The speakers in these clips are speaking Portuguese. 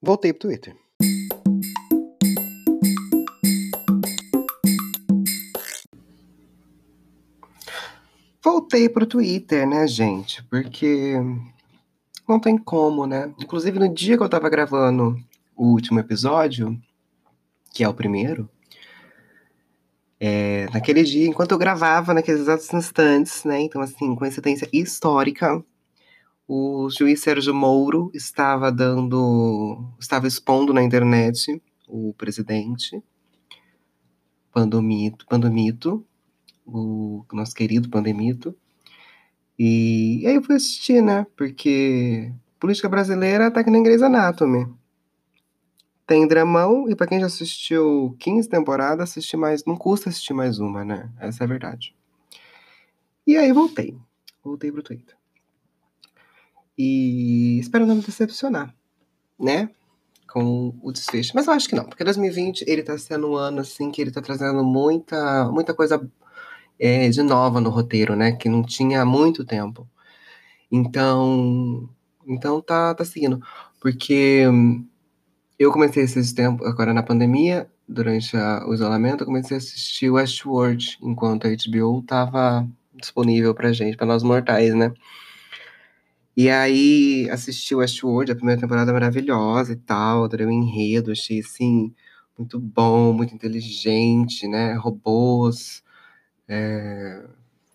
Voltei pro Twitter. Voltei pro Twitter, né, gente? Porque não tem como, né? Inclusive, no dia que eu tava gravando o último episódio, que é o primeiro, é, naquele dia, enquanto eu gravava, naqueles exatos instantes, né? Então, assim, coincidência histórica, o juiz Sérgio Moro estava dando. estava expondo na internet o presidente Pandomito, Pandomito o nosso querido Pandemito. E, e aí eu fui assistir, né? Porque política brasileira tá que nem Grey's Anatomy. Tem dramão, e para quem já assistiu 15 temporadas, assistir mais. Não custa assistir mais uma, né? Essa é a verdade. E aí voltei. Voltei pro Twitter. E espero não me decepcionar, né? Com o desfecho. Mas eu acho que não, porque 2020 ele tá sendo um ano assim que ele tá trazendo muita, muita coisa é, de nova no roteiro, né? Que não tinha há muito tempo. Então, então tá, tá seguindo. Porque eu comecei esses tempos, agora na pandemia, durante a, o isolamento, eu comecei a assistir Westworld, enquanto a HBO tava disponível pra gente, pra nós mortais, né? E aí assisti Westworld, a primeira temporada maravilhosa e tal, adorei o enredo, achei assim muito bom, muito inteligente, né? Robôs. É...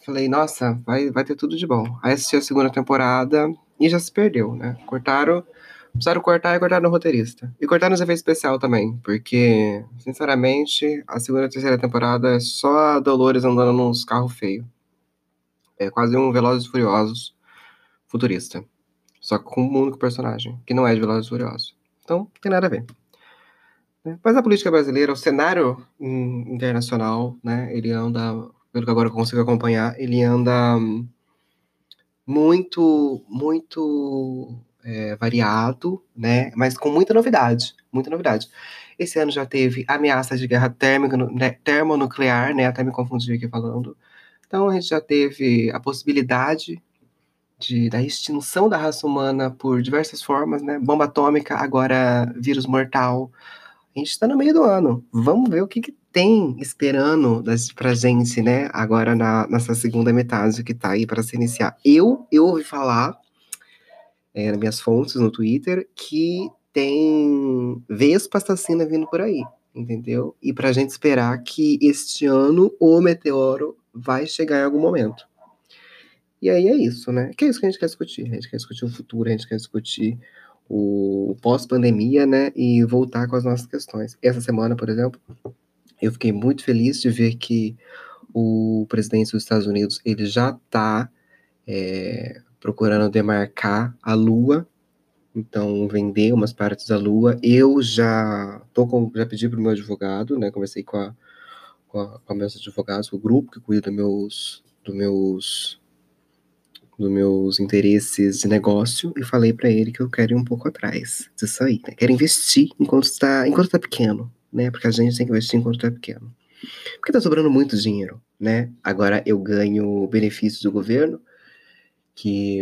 Falei, nossa, vai, vai ter tudo de bom. Aí assisti a segunda temporada e já se perdeu, né? Cortaram precisaram cortar e cortar no roteirista. E cortar nos efeitos especial também, porque, sinceramente, a segunda e terceira temporada é só Dolores andando nos carros feios. É quase um Velozes e Furiosos futurista. Só com um único personagem, que não é de Velozes Furiosos. Então, não tem nada a ver. Né? Mas a política brasileira, o cenário internacional, né, ele anda, pelo que agora eu consigo acompanhar, ele anda muito, muito é, variado, né? Mas com muita novidade, muita novidade. Esse ano já teve ameaça de guerra térmica, né, termonuclear, né? Até me confundi aqui falando. Então a gente já teve a possibilidade de, da extinção da raça humana por diversas formas, né? Bomba atômica, agora vírus mortal. A gente está no meio do ano. Vamos ver o que, que tem esperando das, pra gente, né? Agora na, nessa segunda metade que tá aí para se iniciar. Eu, eu ouvi falar é, nas minhas fontes no Twitter que tem Vespa assassina vindo por aí, entendeu? E pra gente esperar que este ano o meteoro vai chegar em algum momento. E aí é isso, né? Que é isso que a gente quer discutir. A gente quer discutir o futuro, a gente quer discutir o pós-pandemia, né? E voltar com as nossas questões. Essa semana, por exemplo, eu fiquei muito feliz de ver que o presidente dos Estados Unidos ele já está é, procurando demarcar a Lua, então vender umas partes da Lua. Eu já tô com, já pedi para o meu advogado, né? Conversei com a, com a, com meus advogados, o grupo que cuida dos meus, dos meus, dos meus interesses de negócio e falei para ele que eu quero ir um pouco atrás disso aí, né? Quero investir enquanto está, enquanto está pequeno, né? Porque a gente tem que investir enquanto está pequeno. Porque tá sobrando muito dinheiro, né? Agora eu ganho benefícios do governo, que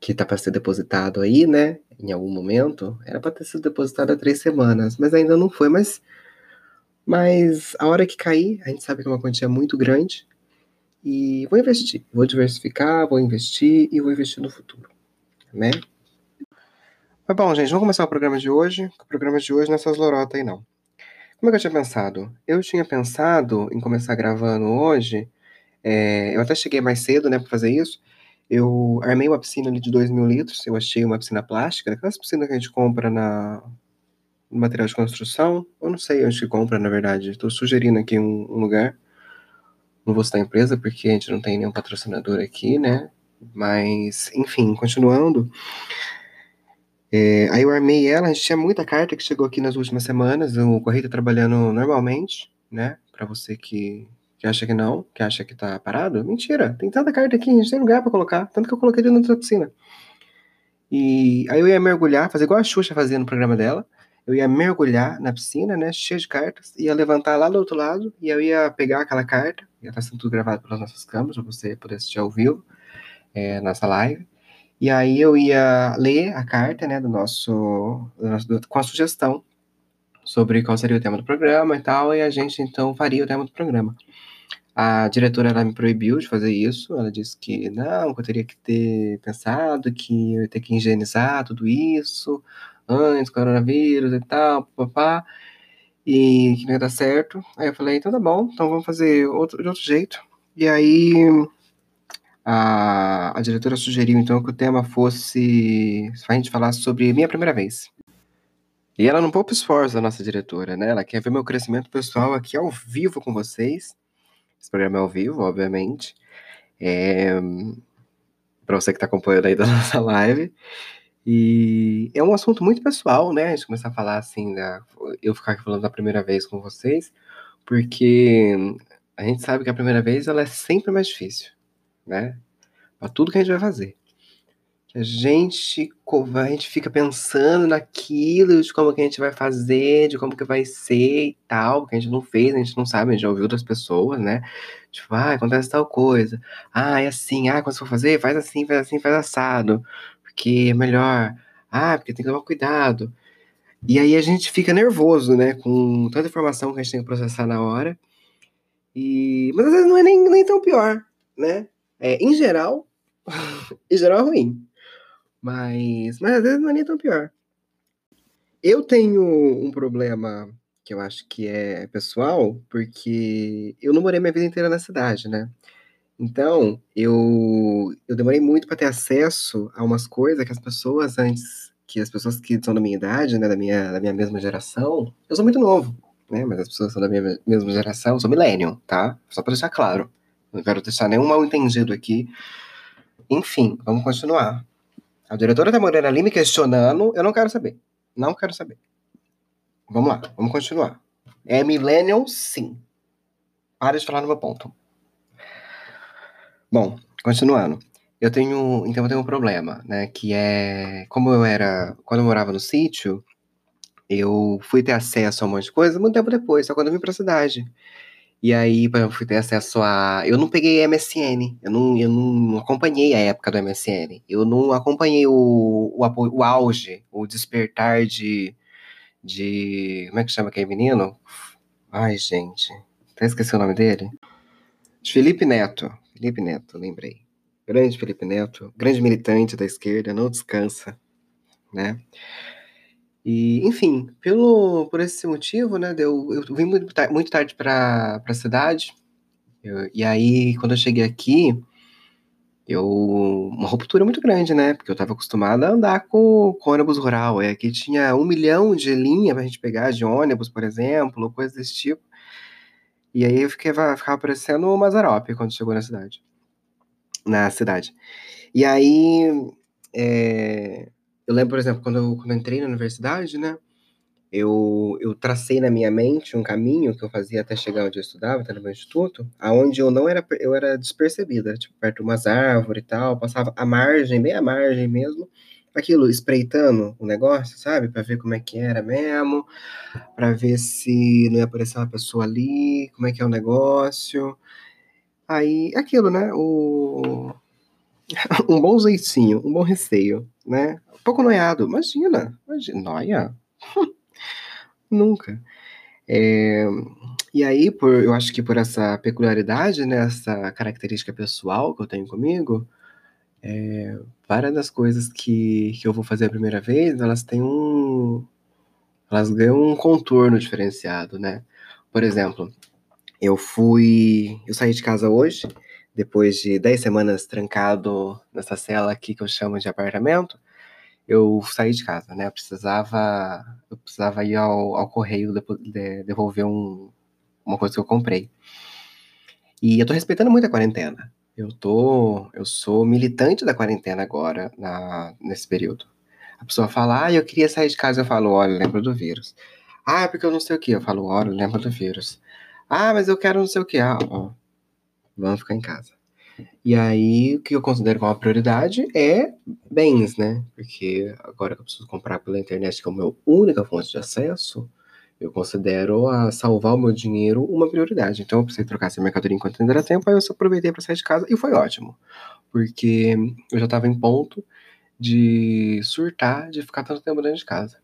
que tá para ser depositado aí, né? Em algum momento, era para ter sido depositado há três semanas, mas ainda não foi. Mas, mas a hora que cair, a gente sabe que é uma quantia muito grande e vou investir, vou diversificar, vou investir e vou investir no futuro, né? Mas bom, gente, vamos começar o programa de hoje. O programa de hoje não é essas lorotas aí, não. Como é que eu tinha pensado? Eu tinha pensado em começar gravando hoje. É, eu até cheguei mais cedo, né, para fazer isso. Eu armei uma piscina ali de 2 mil litros, eu achei uma piscina plástica, aquelas piscinas que a gente compra na no material de construção, eu não sei onde que compra, na verdade. Estou sugerindo aqui um, um, lugar. Não vou citar a empresa, porque a gente não tem nenhum patrocinador aqui, né? Mas, enfim, continuando. É, aí eu armei ela, a gente tinha muita carta que chegou aqui nas últimas semanas, o correio tá trabalhando normalmente, né? Para você que que acha que não, que acha que tá parado. Mentira, tem tanta carta aqui, a gente tem lugar para colocar. Tanto que eu coloquei dentro da piscina. E aí eu ia mergulhar, fazer igual a Xuxa fazia no programa dela. Eu ia mergulhar na piscina, né, cheia de cartas, ia levantar lá do outro lado, e eu ia pegar aquela carta, ia estar sendo tudo gravado pelas nossas câmeras, para você poder assistir ao vivo, é, nossa live. E aí eu ia ler a carta, né, do nosso, do nosso do, com a sugestão sobre qual seria o tema do programa e tal, e a gente então faria o tema do programa. A diretora ela me proibiu de fazer isso. Ela disse que não, que eu teria que ter pensado que eu ia ter que higienizar tudo isso antes, coronavírus e tal, papá, e que não ia dar certo. Aí eu falei, então tá bom, então vamos fazer outro, de outro jeito. E aí a, a diretora sugeriu então que o tema fosse a gente falar sobre minha primeira vez. E ela não poupa esforço, a nossa diretora, né? Ela quer ver meu crescimento pessoal aqui ao vivo com vocês. Esse programa é ao vivo, obviamente. É... Para você que está acompanhando aí da nossa live. E é um assunto muito pessoal, né? A gente começar a falar assim, da... eu ficar aqui falando da primeira vez com vocês, porque a gente sabe que a primeira vez ela é sempre mais difícil, né? Para tudo que a gente vai fazer a gente, a gente fica pensando naquilo, de como que a gente vai fazer, de como que vai ser e tal, que a gente não fez, a gente não sabe, a gente já ouviu das pessoas, né? Tipo, ah, acontece tal coisa. Ah, é assim, ah, quando você for fazer, faz assim, faz assim, faz assado, porque é melhor. Ah, porque tem que tomar cuidado. E aí a gente fica nervoso, né, com tanta informação que a gente tem que processar na hora. E... Mas às vezes não é nem, nem tão pior, né? É, em geral, em geral é ruim. Mas, mas às vezes não é nem tão pior. Eu tenho um problema que eu acho que é pessoal, porque eu não morei minha vida inteira na cidade, né? Então, eu, eu demorei muito para ter acesso a umas coisas que as pessoas antes, que as pessoas que são da minha idade, né, da minha, da minha mesma geração, eu sou muito novo, né, mas as pessoas são da minha mesma geração, eu sou millennial, tá? Só para deixar claro. Não quero deixar nenhum mal entendido aqui. Enfim, vamos continuar. A diretora tá morando ali me questionando, eu não quero saber. Não quero saber. Vamos lá, vamos continuar. É millennial, sim. Para de falar no meu ponto. Bom, continuando. Eu tenho, então eu tenho um problema, né, que é, como eu era, quando eu morava no sítio, eu fui ter acesso a um monte de coisa muito tempo depois, só quando eu vim pra cidade. E aí, eu fui ter acesso a. Eu não peguei MSN, eu não, eu não acompanhei a época do MSN. Eu não acompanhei o, o, o auge, o despertar de, de. Como é que chama aquele menino? Ai, gente. Até esqueci o nome dele. Felipe Neto. Felipe Neto, lembrei. Grande Felipe Neto, grande militante da esquerda, não descansa, né? E, enfim, pelo, por esse motivo, né, eu, eu vim muito, muito tarde para a cidade, eu, e aí, quando eu cheguei aqui, eu, uma ruptura muito grande, né, porque eu estava acostumado a andar com, com ônibus rural, e aqui tinha um milhão de linha para a gente pegar, de ônibus, por exemplo, coisas desse tipo, e aí eu fiquei, ficava parecendo o Mazarope quando chegou na cidade, na cidade. E aí, é, eu lembro, por exemplo, quando eu, quando eu entrei na universidade, né? Eu, eu tracei na minha mente um caminho que eu fazia até chegar onde eu estudava, até no meu instituto, aonde eu não era, eu era despercebida, tipo, perto de umas árvores e tal, passava a margem, bem a margem mesmo, aquilo, espreitando o negócio, sabe? Para ver como é que era mesmo, para ver se não ia aparecer uma pessoa ali, como é que é o negócio. Aí, aquilo, né? O... um bom jeitinho, um bom receio, né? pouco noiado. Imagina, imagina, noia? Nunca. É, e aí, por, eu acho que por essa peculiaridade, né, essa característica pessoal que eu tenho comigo, é, várias das coisas que, que eu vou fazer a primeira vez, elas têm um. Elas ganham um contorno diferenciado, né? Por exemplo, eu fui. Eu saí de casa hoje, depois de 10 semanas trancado nessa cela aqui que eu chamo de apartamento eu saí de casa, né? Eu precisava, eu precisava ir ao, ao correio de, devolver um, uma coisa que eu comprei. E eu tô respeitando muito a quarentena. Eu tô, eu sou militante da quarentena agora, na, nesse período. A pessoa fala, ah, eu queria sair de casa, eu falo, olha, lembra do vírus. Ah, porque eu não sei o que, eu falo, olha, lembra do vírus. Ah, mas eu quero não sei o que, ah, ó, vamos ficar em casa. E aí, o que eu considero como prioridade é bens, né? Porque agora que eu preciso comprar pela internet, que é a minha única fonte de acesso, eu considero a salvar o meu dinheiro uma prioridade. Então, eu precisei trocar essa mercadoria enquanto ainda era tempo, aí eu só aproveitei para sair de casa e foi ótimo. Porque eu já estava em ponto de surtar, de ficar tanto tempo dentro de casa.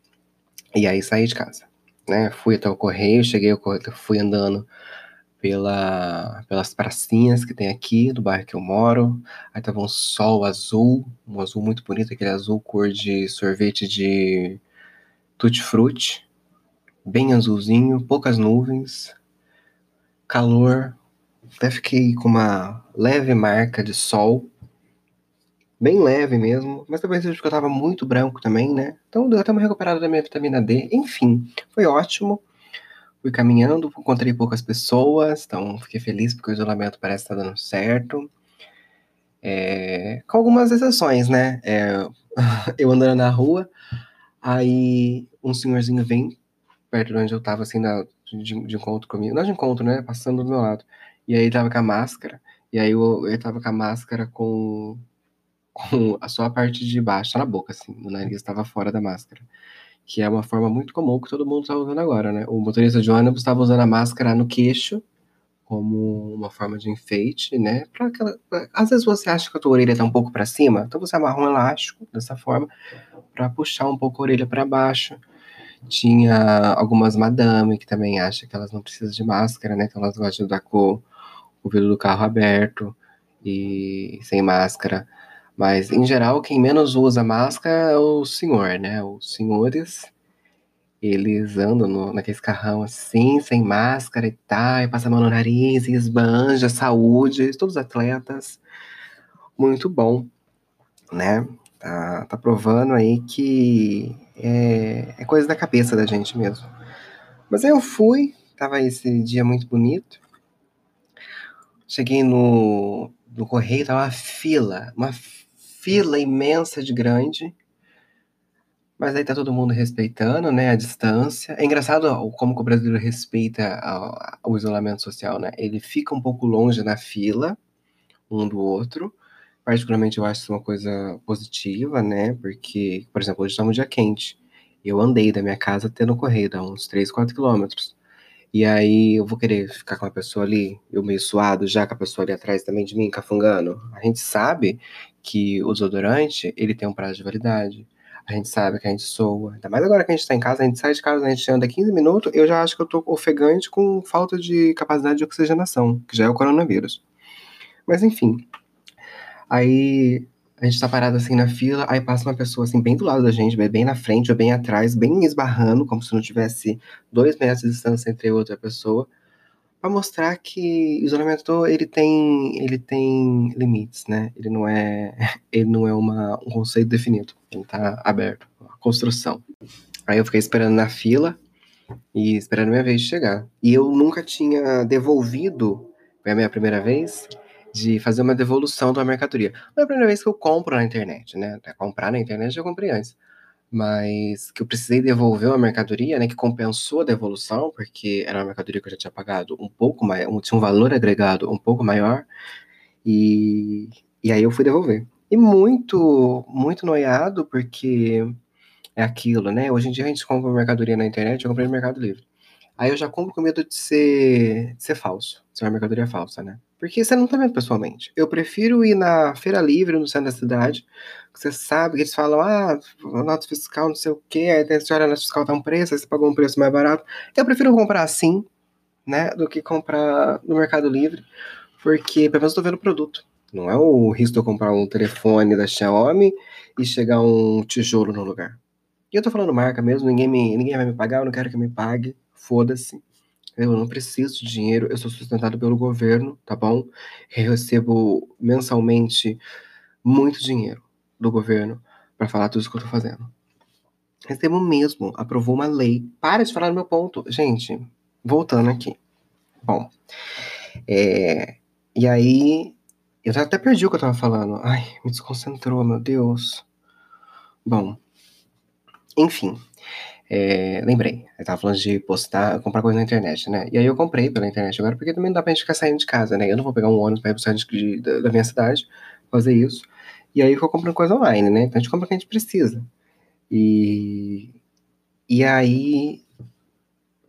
E aí saí de casa, né? Fui até o correio, cheguei, fui andando pela, pelas pracinhas que tem aqui do bairro que eu moro. Aí tava um sol azul, um azul muito bonito, aquele azul cor de sorvete de tutti-frutti, bem azulzinho, poucas nuvens, calor. Até fiquei com uma leve marca de sol, bem leve mesmo, mas talvez seja porque eu tava muito branco também, né? Então deu até uma recuperada da minha vitamina D. Enfim, foi ótimo. Fui caminhando, encontrei poucas pessoas, então fiquei feliz porque o isolamento parece estar dando certo. É, com algumas exceções, né? É, eu andando na rua, aí um senhorzinho vem perto de onde eu tava, assim, na, de, de, encontro comigo. Não de encontro, né? Passando do meu lado. E aí ele tava com a máscara, e aí eu, ele tava com a máscara com, com a sua parte de baixo, na boca, assim. O nariz estava fora da máscara que é uma forma muito comum que todo mundo está usando agora, né? O motorista de ônibus estava usando a máscara no queixo como uma forma de enfeite, né? Pra aquela... Às vezes você acha que a tua orelha está um pouco para cima, então você amarra um elástico dessa forma para puxar um pouco a orelha para baixo. Tinha algumas madame que também acham que elas não precisam de máscara, né? Então elas gostam de andar com o vidro do carro aberto e sem máscara. Mas, em geral, quem menos usa máscara é o senhor, né? Os senhores, eles andam no, naquele carrão assim, sem máscara e tal, e passa a mão no nariz, e esbanja, saúde, todos atletas. Muito bom, né? Tá, tá provando aí que é, é coisa da cabeça da gente mesmo. Mas aí eu fui, tava esse dia muito bonito. Cheguei no, no correio, tava uma fila, uma fila imensa de grande. Mas aí tá todo mundo respeitando, né, a distância. É engraçado como o brasileiro respeita o isolamento social, né? Ele fica um pouco longe na fila, um do outro. Particularmente eu acho isso uma coisa positiva, né? Porque, por exemplo, hoje está um dia quente. Eu andei da minha casa até no correio, dá uns 3, 4 quilômetros. E aí eu vou querer ficar com a pessoa ali, eu meio suado, já com a pessoa ali atrás também de mim, cafungando. A gente sabe que o desodorante, ele tem um prazo de validade. A gente sabe que a gente soa. Ainda mais agora que a gente tá em casa, a gente sai de casa, a gente anda 15 minutos, eu já acho que eu tô ofegante com falta de capacidade de oxigenação, que já é o coronavírus. Mas enfim. Aí a gente tá parado assim na fila, aí passa uma pessoa assim bem do lado da gente, bem na frente ou bem atrás, bem esbarrando, como se não tivesse dois metros de distância entre outra pessoa, para mostrar que o isolamento ele tem ele tem limites, né? Ele não é ele não é uma, um conceito definido, ele tá aberto, a construção. Aí eu fiquei esperando na fila e esperando minha vez chegar. E eu nunca tinha devolvido, foi a minha primeira vez, de fazer uma devolução de uma mercadoria. Não é a primeira vez que eu compro na internet, né? Comprar na internet já comprei antes. Mas que eu precisei devolver uma mercadoria, né? Que compensou a devolução, porque era uma mercadoria que eu já tinha pagado um pouco mais, tinha um valor agregado um pouco maior. E, e aí eu fui devolver. E muito, muito noiado, porque é aquilo, né? Hoje em dia a gente compra mercadoria na internet, eu comprei no Mercado Livre. Aí eu já compro com medo de ser, de ser falso, ser uma mercadoria falsa, né? Porque você não tá vendo pessoalmente. Eu prefiro ir na feira livre, no centro da cidade, que você sabe que eles falam, ah, nota fiscal, não sei o quê, aí tem a senhora nota fiscal tá um preço, aí você pagou um preço mais barato. Eu prefiro comprar assim, né, do que comprar no Mercado Livre, porque pelo menos eu tô vendo o produto. Não é o risco de eu comprar um telefone da Xiaomi e chegar um tijolo no lugar. E eu tô falando marca mesmo, ninguém, me, ninguém vai me pagar, eu não quero que me pague, foda-se. Eu não preciso de dinheiro, eu sou sustentado pelo governo, tá bom? Eu recebo mensalmente muito dinheiro do governo para falar tudo isso que eu tô fazendo. Recebo mesmo, aprovou uma lei. Para de falar no meu ponto. Gente, voltando aqui. Bom, é, e aí, eu até perdi o que eu tava falando. Ai, me desconcentrou, meu Deus. Bom, enfim, é, lembrei, eu tava falando de postar, comprar coisa na internet, né? E aí eu comprei pela internet agora, porque também não dá pra gente ficar saindo de casa, né? Eu não vou pegar um ônibus pra ir pro centro de, da, da minha cidade, fazer isso. E aí eu comprando coisa online, né? Então a gente compra o que a gente precisa. E, e aí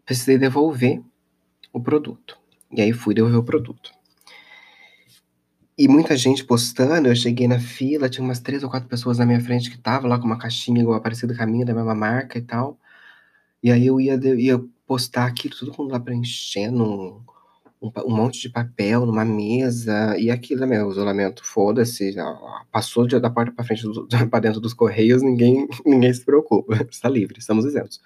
precisei devolver o produto. E aí fui devolver o produto. E muita gente postando, eu cheguei na fila, tinha umas 3 ou 4 pessoas na minha frente que estavam lá com uma caixinha igual parecida com a minha, da mesma marca e tal. E aí eu ia, ia postar aquilo, mundo lá preenchendo um, um, um monte de papel numa mesa, e aquilo, né, o isolamento, foda-se, passou de, da porta para frente, para dentro dos correios, ninguém, ninguém se preocupa, está livre, estamos isentos.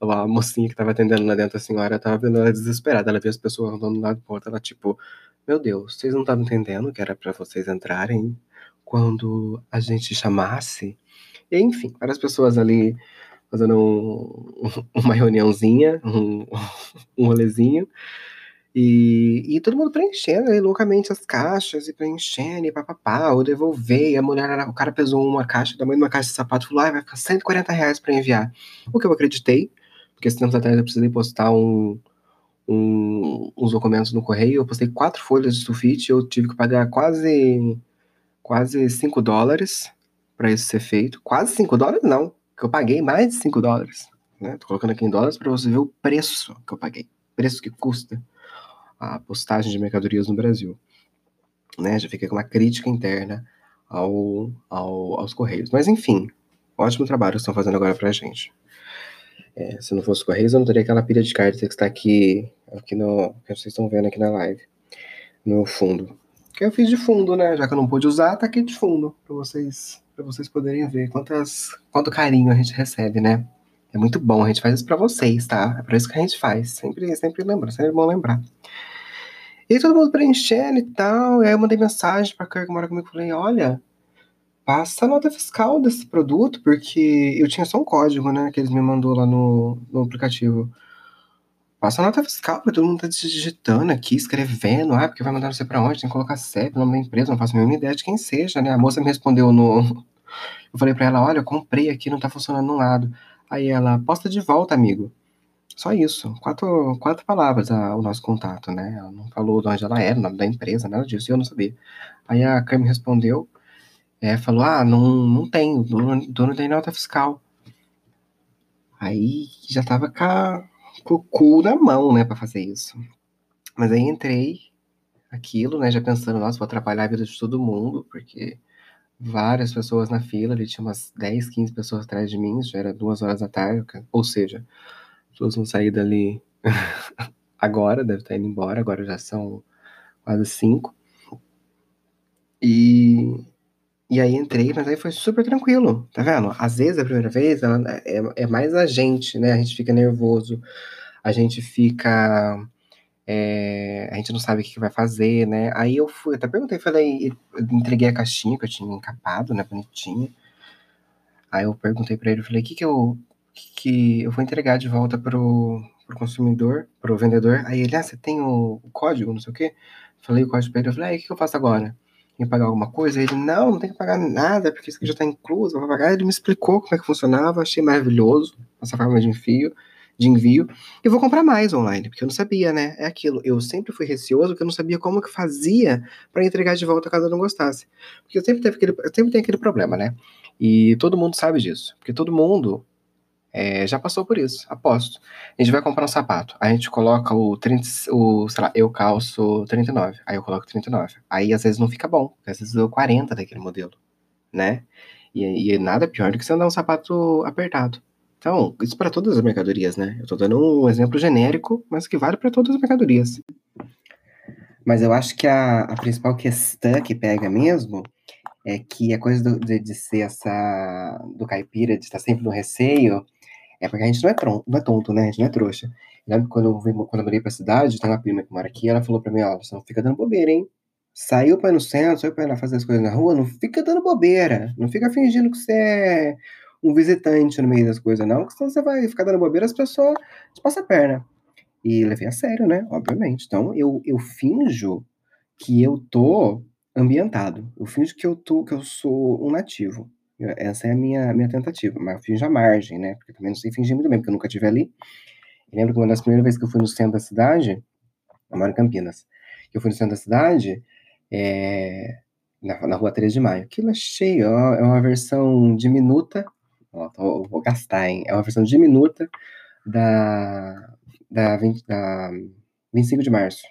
A mocinha que estava atendendo lá dentro, a senhora, estava vendo ela desesperada, ela viu as pessoas andando do lado do porta, ela tipo, meu Deus, vocês não estavam entendendo que era para vocês entrarem quando a gente chamasse? E, enfim, várias pessoas ali fazendo um, uma reuniãozinha, um, um rolezinho, e, e todo mundo preenchendo aí, loucamente as caixas, e preenchendo, e papapá, ou devolver, e a mulher, o cara pesou uma caixa, da mãe de uma caixa de sapato, falou, ah, vai ficar 140 reais pra enviar. O que eu acreditei, porque esse tempo atrás eu precisei postar um, um, uns documentos no correio, eu postei quatro folhas de sulfite, eu tive que pagar quase, quase 5 dólares para isso ser feito. Quase 5 dólares não, que eu paguei mais de 5 dólares. Né? Tô colocando aqui em dólares para você ver o preço que eu paguei, preço que custa a postagem de mercadorias no Brasil. Né? Já fica com uma crítica interna ao, ao, aos Correios. Mas enfim, ótimo trabalho que estão fazendo agora pra gente. É, se não fosse Correios, eu não teria aquela pilha de cartas que está aqui, aqui no. que vocês estão vendo aqui na live. No fundo. Que eu fiz de fundo, né? Já que eu não pude usar, tá aqui de fundo, para vocês para vocês poderem ver quantas, quanto carinho a gente recebe, né? É muito bom, a gente faz isso para vocês, tá? É para isso que a gente faz. Sempre, sempre lembra, sempre é bom lembrar. E todo mundo preenchendo e tal. E aí eu mandei mensagem pra Kirk que mora comigo. Falei, olha, passa a nota fiscal desse produto, porque eu tinha só um código, né? Que eles me mandou lá no, no aplicativo. Passa a nota fiscal, porque todo mundo tá digitando aqui, escrevendo. Ah, porque vai mandar sei pra onde, tem que colocar CEP, nome da empresa, não faço a mínima ideia de quem seja, né? A moça me respondeu no. Eu falei pra ela, olha, comprei aqui, não tá funcionando no lado. Aí ela, posta de volta, amigo. Só isso. Quatro, quatro palavras a, o nosso contato, né? Ela não falou de onde ela era, nome da empresa, nada disso, e eu não sabia. Aí a Cami respondeu, é, falou, ah, não, não tem, o dono, dono tem nota fiscal. Aí já tava com, a, com o cu na mão, né, pra fazer isso. Mas aí entrei, aquilo, né, já pensando, nossa, vou atrapalhar a vida de todo mundo, porque várias pessoas na fila, ali tinha umas 10, 15 pessoas atrás de mim, já era duas horas da tarde, ou seja, as pessoas vão sair dali agora, deve estar indo embora, agora já são quase cinco. E, e aí entrei, mas aí foi super tranquilo, tá vendo? Às vezes, a primeira vez, ela, é, é mais a gente, né? A gente fica nervoso, a gente fica é, a gente não sabe o que, vai fazer, né? Aí eu fui, até perguntei, falei, entreguei a caixinha que eu tinha encapado, né, bonitinha. Aí eu perguntei para ele, falei, o que que eu, que, que eu vou entregar de volta pro, pro consumidor, pro vendedor? Aí ele, ah, você tem o, o código, não sei o quê? Falei o código pra ele, eu falei, aí o que, que eu faço agora? Tem que pagar alguma coisa? Ele, não, não tem que pagar nada, porque isso aqui já tá incluso, vai pagar. Ele me explicou como é que funcionava, achei maravilhoso essa forma de envio de envio, e vou comprar mais online, porque eu não sabia, né? É aquilo, eu sempre fui receoso porque eu não sabia como que fazia para entregar de volta caso eu não gostasse. Porque eu sempre, teve aquele, eu sempre tenho aquele problema, né? E todo mundo sabe disso, porque todo mundo é, já passou por isso, aposto. A gente vai comprar um sapato, a gente coloca o 30, o, sei lá, eu calço 39, aí eu coloco 39. Aí às vezes não fica bom, porque às vezes eu 40 daquele modelo, né? E, e nada pior do que você andar um sapato apertado. Então, isso para todas as mercadorias, né? Eu estou dando um exemplo genérico, mas que vale para todas as mercadorias. Mas eu acho que a, a, principal questão que pega mesmo é que a coisa do, de, de, ser essa. do caipira, de estar sempre no receio, é porque a gente não é, tron, não é tonto, né? A gente não é trouxa. Eu lembro quando eu, quando eu mudei pra cidade, tem uma prima que mora aqui, ela falou pra mim: ó, você não fica dando bobeira, hein? Saiu pra ir no centro, saiu pra ir fazer as coisas na rua, não fica dando bobeira. Não fica fingindo que você é um visitante no meio das coisas, não, porque senão você vai ficar dando bobeira, as pessoas te passam a perna. E levei a sério, né? Obviamente. Então, eu, eu finjo que eu tô ambientado. Eu finjo que eu tô, que eu sou um nativo. Essa é a minha, minha tentativa. Mas eu finjo a margem, né? Porque também não sei fingir muito bem, porque eu nunca estive ali. Eu lembro que uma das primeiras vezes que eu fui no centro da cidade, eu moro em Campinas, que eu fui no centro da cidade, é, na, na rua 13 de Maio. Aquilo é cheio, é uma versão diminuta Ó, tô, vou gastar, hein? É uma versão diminuta da, da, 20, da 25 de março.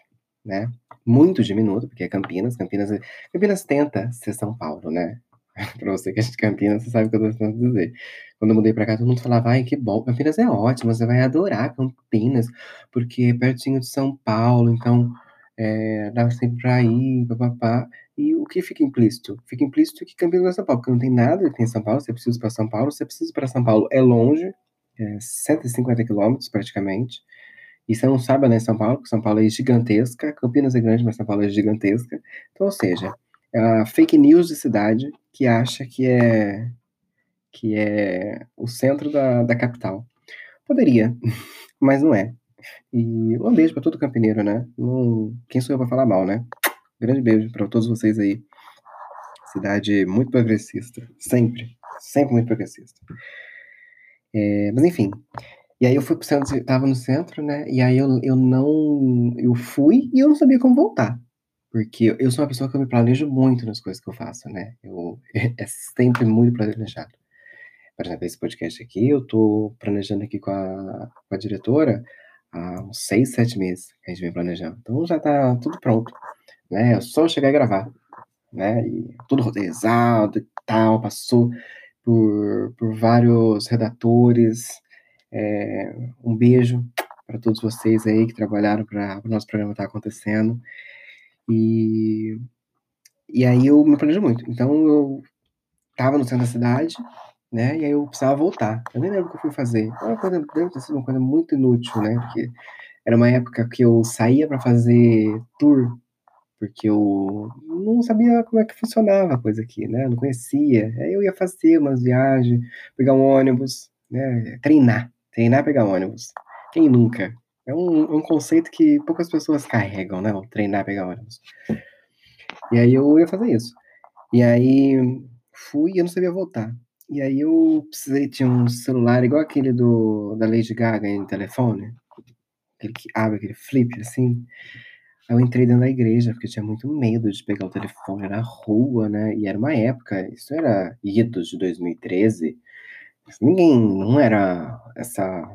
né? Muito diminuto, porque é Campinas. Campinas, Campinas tenta ser São Paulo, né? pra você que é de Campinas, você sabe o que eu tô tentando dizer. Quando eu mudei pra cá, todo mundo falava, ai, que bom, Campinas é ótimo, você vai adorar Campinas, porque é pertinho de São Paulo, então é, dá sempre pra ir, papapá. E o que fica implícito? Fica implícito que Campinas é São Paulo, porque não tem nada que tem São Paulo, você precisa para São Paulo, você precisa para São Paulo, é longe, é 150 quilômetros praticamente, e você não sabe, né, São Paulo, porque São Paulo é gigantesca, Campinas é grande, mas São Paulo é gigantesca, então, ou seja, é a fake news de cidade que acha que é que é o centro da, da capital. Poderia, mas não é. E um beijo para todo campineiro, né? Um, quem sou eu para falar mal, né? Grande beijo para todos vocês aí. Cidade muito progressista. Sempre. Sempre muito progressista. É, mas enfim. E aí eu fui pro centro, tava no centro, né? E aí eu, eu não. Eu fui e eu não sabia como voltar. Porque eu sou uma pessoa que eu me planejo muito nas coisas que eu faço, né? Eu, é sempre muito planejado. Por exemplo, esse podcast aqui, eu tô planejando aqui com a, com a diretora há uns seis, sete meses que a gente vem planejando. Então já tá tudo pronto né? É só chegar e gravar, né? E tudo roteirizado e tal, passou por, por vários redatores. É, um beijo para todos vocês aí que trabalharam para o nosso programa estar tá acontecendo. E, e aí eu me planejo muito. Então eu tava no centro da cidade, né? E aí eu precisava voltar. Eu nem lembro o que eu fui fazer. Uma coisa, deve ter sido uma coisa muito inútil, né? Porque era uma época que eu saía para fazer tour porque eu não sabia como é que funcionava a coisa aqui, né? Eu não conhecia. Aí eu ia fazer umas viagens, pegar um ônibus, né? Treinar, treinar pegar ônibus. Quem nunca? É um, um conceito que poucas pessoas carregam, né? Treinar pegar ônibus. E aí eu ia fazer isso. E aí fui e eu não sabia voltar. E aí eu precisei, tinha um celular igual aquele do, da Lady Gaga em telefone, aquele que abre aquele flip assim. Eu entrei dentro da igreja, porque eu tinha muito medo de pegar o telefone na rua, né? E era uma época, isso era idos de 2013. Ninguém, não era essa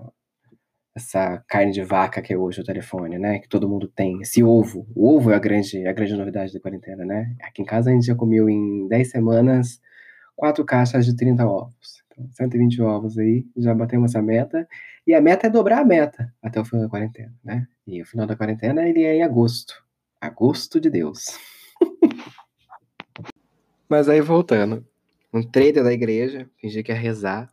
essa carne de vaca que é hoje o telefone, né? Que todo mundo tem. Esse ovo. O ovo é a grande, a grande novidade da quarentena, né? Aqui em casa a gente já comeu em 10 semanas quatro caixas de 30 ovos. Então, 120 ovos aí, já batemos essa meta. E a meta é dobrar a meta até o final da quarentena, né? E o final da quarentena ele é em agosto. Agosto de Deus. Mas aí voltando. Entrei dentro da igreja, fingi que ia rezar.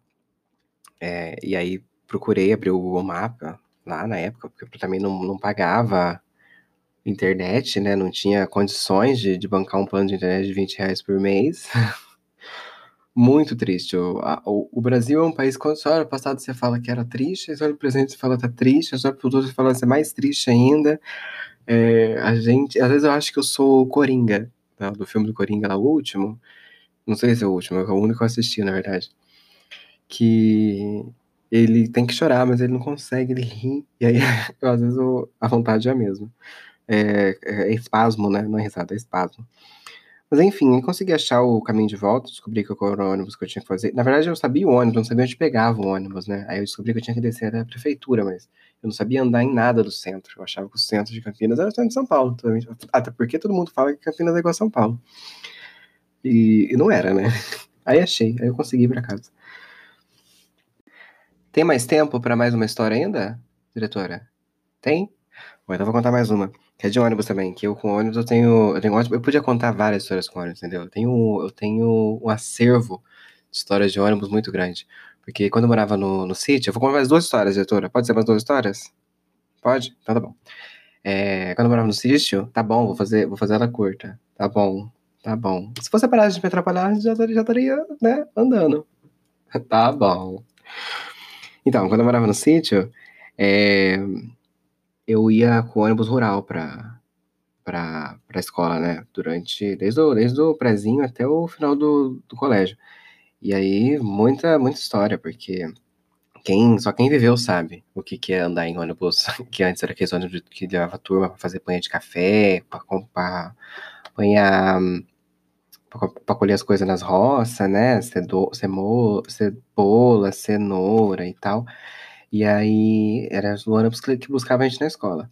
É, e aí procurei abrir o Google Mapa lá na época, porque eu também não, não pagava internet, né? Não tinha condições de, de bancar um plano de internet de 20 reais por mês. Muito triste. O, a, o, o, Brasil é um país, quando você olha o passado, você fala que era triste, você olha o presente, você fala que tá triste, você olha pro futuro, você fala que é mais triste ainda. É, a gente, às vezes eu acho que eu sou o Coringa, tá? do filme do Coringa lá, o último. Não sei se é o último, é o único que eu assisti, na verdade. Que ele tem que chorar, mas ele não consegue, ele ri. E aí, às vezes, eu, a vontade é a mesma. É, é, é espasmo, né? Não é risada, é espasmo. Mas enfim, eu consegui achar o caminho de volta, descobri que era o ônibus que eu tinha que fazer. Na verdade, eu sabia o ônibus, não sabia onde pegava o ônibus, né? Aí eu descobri que eu tinha que descer até a prefeitura, mas eu não sabia andar em nada do centro. Eu achava que o centro de Campinas era o centro de São Paulo. Até porque todo mundo fala que Campinas é igual a São Paulo. E, e não era, né? Aí achei, aí eu consegui ir pra casa. Tem mais tempo para mais uma história ainda, diretora? Tem? Bom, então vou contar mais uma. Que é de ônibus também, que eu com ônibus eu tenho. Eu tenho ônibus, eu podia contar várias histórias com ônibus, entendeu? Eu tenho, eu tenho um acervo de histórias de ônibus muito grande. Porque quando eu morava no, no sítio, eu vou contar mais duas histórias, diretora. Pode ser mais duas histórias? Pode? Então tá bom. É, quando eu morava no sítio, tá bom, vou fazer, vou fazer ela curta. Tá bom, tá bom. Se você parar de me atrapalhar, já, já estaria, né, andando. Tá bom. Então, quando eu morava no sítio, é, eu ia com ônibus rural para para a escola, né? Durante desde o, desde o prezinho até o final do, do colégio. E aí muita muita história, porque quem só quem viveu sabe o que, que é andar em ônibus, que antes era aquele ônibus que levava turma para fazer panha de café, para apanhar para colher as coisas nas roças, né? Cedo, cebola, cenoura e tal. E aí era o ônibus que, buscava a gente na escola.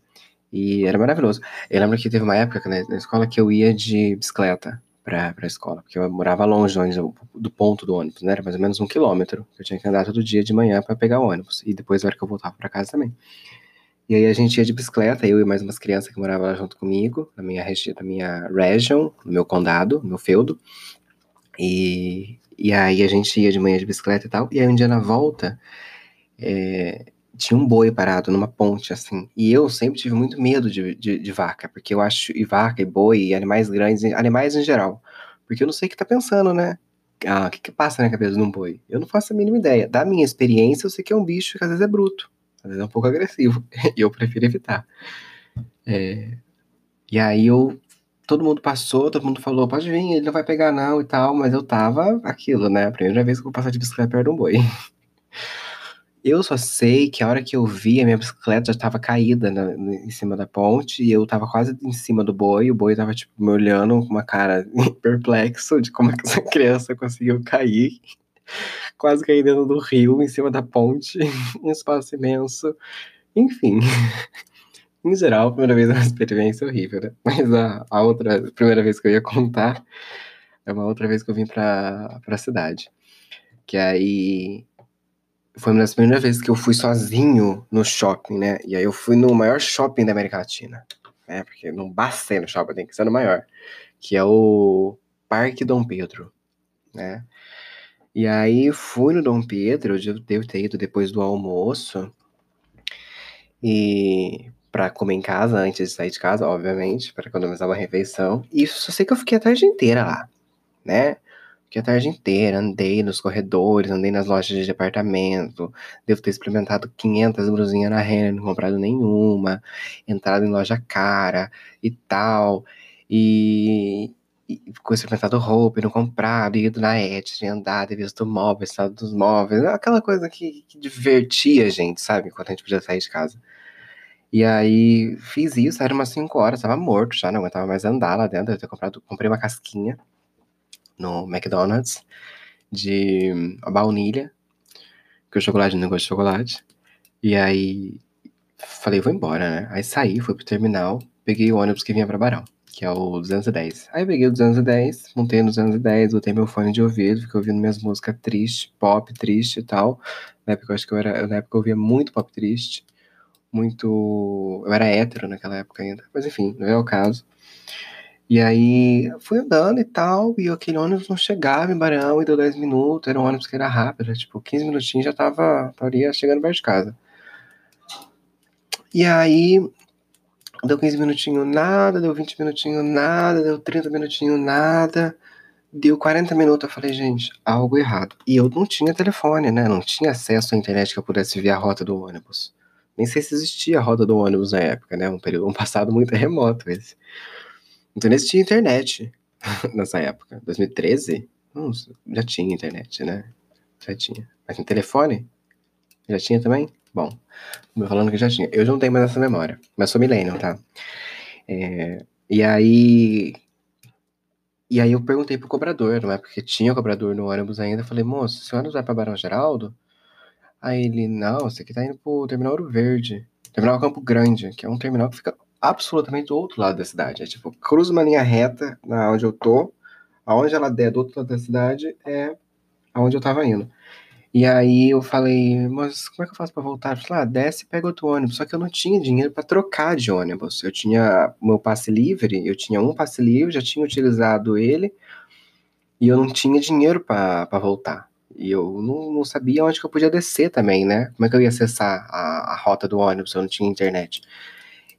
E era maravilhoso. Eu lembro que teve uma época né, na escola que eu ia de bicicleta pra, pra escola, porque eu morava longe do, ônibus, do ponto do ônibus, né? Era mais ou menos um quilômetro. Eu tinha que andar todo dia de manhã para pegar o ônibus. E depois, na hora que eu voltava para casa também. E aí a gente ia de bicicleta, eu e mais umas crianças que moravam lá junto comigo, na minha região, na minha region, no meu condado, no meu feudo. E, e aí a gente ia de manhã de bicicleta e tal. E aí um dia na volta, é, tinha um boi parado numa ponte, assim. E eu sempre tive muito medo de, de, de, vaca, porque eu acho, e vaca, e boi, e animais grandes, animais em geral. Porque eu não sei o que tá pensando, né? Ah, o que que passa na cabeça de um boi? Eu não faço a mínima ideia. Da minha experiência, eu sei que é um bicho que às vezes é bruto. Às vezes é um pouco agressivo. e eu prefiro evitar. É... E aí eu. Todo mundo passou, todo mundo falou, pode vir, ele não vai pegar não e tal, mas eu tava aquilo, né? A primeira vez que eu vou passar de bicicleta perto de um boi. Eu só sei que a hora que eu vi, a minha bicicleta já estava caída na, em cima da ponte e eu estava quase em cima do boi. O boi estava tipo, me olhando com uma cara perplexo de como é que essa criança conseguiu cair quase cair dentro do rio, em cima da ponte, um espaço imenso. Enfim. em geral, a primeira vez é uma experiência horrível, né? Mas a, a outra, a primeira vez que eu ia contar é uma outra vez que eu vim pra, pra cidade. Que aí foi uma das primeiras vezes que eu fui sozinho no shopping, né? E aí eu fui no maior shopping da América Latina, né? Porque não basta ir no shopping, tem que ser no maior, que é o Parque Dom Pedro, né? E aí fui no Dom Pedro, eu devo ter ido depois do almoço, e para comer em casa antes de sair de casa, obviamente, para economizar uma refeição. E só sei que eu fiquei a tarde inteira lá, né? Fiquei a tarde inteira, andei nos corredores, andei nas lojas de departamento, devo ter experimentado 500 blusinhas na Renner, não comprado nenhuma, entrado em loja cara e tal, e, e ficou experimentado roupa e não comprado, ido na Etsy, andado, visto móveis, estado dos móveis, aquela coisa que, que divertia a gente, sabe, enquanto a gente podia sair de casa. E aí fiz isso, era umas 5 horas, tava morto já, não aguentava mais andar lá dentro, eu ter comprado, comprei uma casquinha no McDonald's de baunilha, que o chocolate não gosta de chocolate. E aí falei, vou embora, né? Aí saí, fui pro terminal, peguei o ônibus que vinha para Barão, que é o 210. Aí peguei o 210, montei no 210, botei meu fone de ouvido, fiquei ouvindo minhas músicas tristes, pop triste e tal. Na época eu acho que eu era, na época eu ouvia muito pop triste, muito, eu era hétero naquela época ainda, mas enfim, não é o caso. E aí fui andando e tal, e aquele ônibus não chegava em Barão e deu 10 minutos, era um ônibus que era rápido, tipo, 15 minutinhos já tava, estaria chegando perto de casa. E aí deu 15 minutinhos nada, deu 20 minutinhos nada, deu 30 minutinhos nada, deu 40 minutos, eu falei, gente, algo errado. E eu não tinha telefone, né, não tinha acesso à internet que eu pudesse ver a rota do ônibus. Nem sei se existia a rota do ônibus na época, né, um período, um passado muito remoto esse. Então existia internet nessa época. 2013? Não, já tinha internet, né? Já tinha. Mas no telefone? Já tinha também? Bom, me falando que já tinha. Eu não tenho mais essa memória. Mas sou millennial, tá? É, e aí. E aí eu perguntei pro cobrador, não é? Porque tinha cobrador no ônibus ainda. Falei, moço, o ônibus vai pra Barão Geraldo? Aí ele, não, você aqui tá indo pro Terminal Ouro Verde. Terminal Campo Grande, que é um terminal que fica absolutamente do outro lado da cidade. É tipo, cruza uma linha reta na onde eu tô, aonde ela der do outro lado da cidade é aonde eu tava indo. E aí eu falei, mas como é que eu faço para voltar? Eu falei, ah, desce e pega outro ônibus. Só que eu não tinha dinheiro para trocar de ônibus. Eu tinha meu passe livre, eu tinha um passe livre, já tinha utilizado ele, e eu não tinha dinheiro para voltar. E eu não, não, sabia onde que eu podia descer também, né? Como é que eu ia acessar a, a rota do ônibus eu não tinha internet?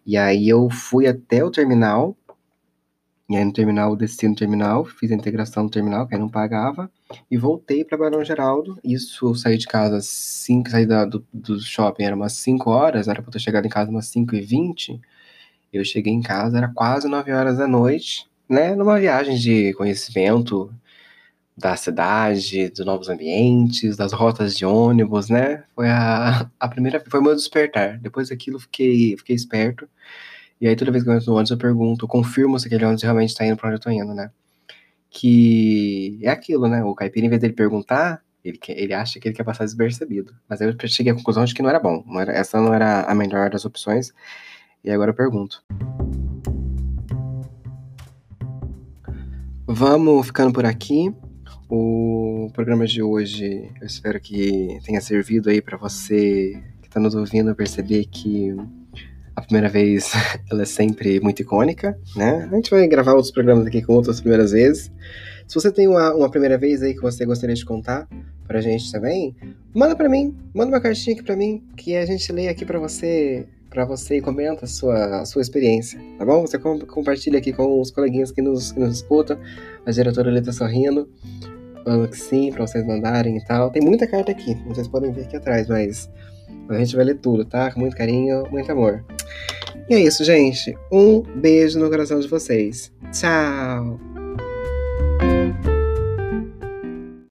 E aí eu fui até o terminal, e aí no terminal, desci no terminal, fiz a integração no terminal, que aí não pagava, e voltei para Barão Geraldo. Isso, eu saí de casa 5, saí da, do, do shopping, era umas 5 horas, era para eu ter chegado em casa umas 5 e 20. Eu cheguei em casa, era quase 9 horas da noite, né, numa viagem de conhecimento, da cidade, dos novos ambientes, das rotas de ônibus, né? Foi a, a primeira, foi o meu despertar. Depois daquilo fiquei, fiquei esperto. E aí toda vez que eu entro no ônibus eu pergunto, confirmo se aquele ônibus realmente está indo para onde eu tô indo, né? Que é aquilo, né? O caipira, em vez dele perguntar, ele, quer, ele acha que ele quer passar despercebido. Mas aí eu cheguei à conclusão de que não era bom. Não era, essa não era a melhor das opções. E agora eu pergunto. Vamos ficando por aqui. O programa de hoje, eu espero que tenha servido aí para você que está nos ouvindo perceber que a primeira vez ela é sempre muito icônica, né? A gente vai gravar outros programas aqui com outras primeiras vezes. Se você tem uma, uma primeira vez aí que você gostaria de contar pra gente também, manda pra mim, manda uma cartinha aqui pra mim, que a gente lê aqui pra você para você e comenta a sua, a sua experiência, tá bom? Você com, compartilha aqui com os coleguinhas que nos, que nos escutam. A diretora tá sorrindo, falando que sim, pra vocês mandarem e tal. Tem muita carta aqui, vocês podem ver aqui atrás, mas a gente vai ler tudo, tá? Com muito carinho, muito amor. E é isso, gente. Um beijo no coração de vocês. Tchau!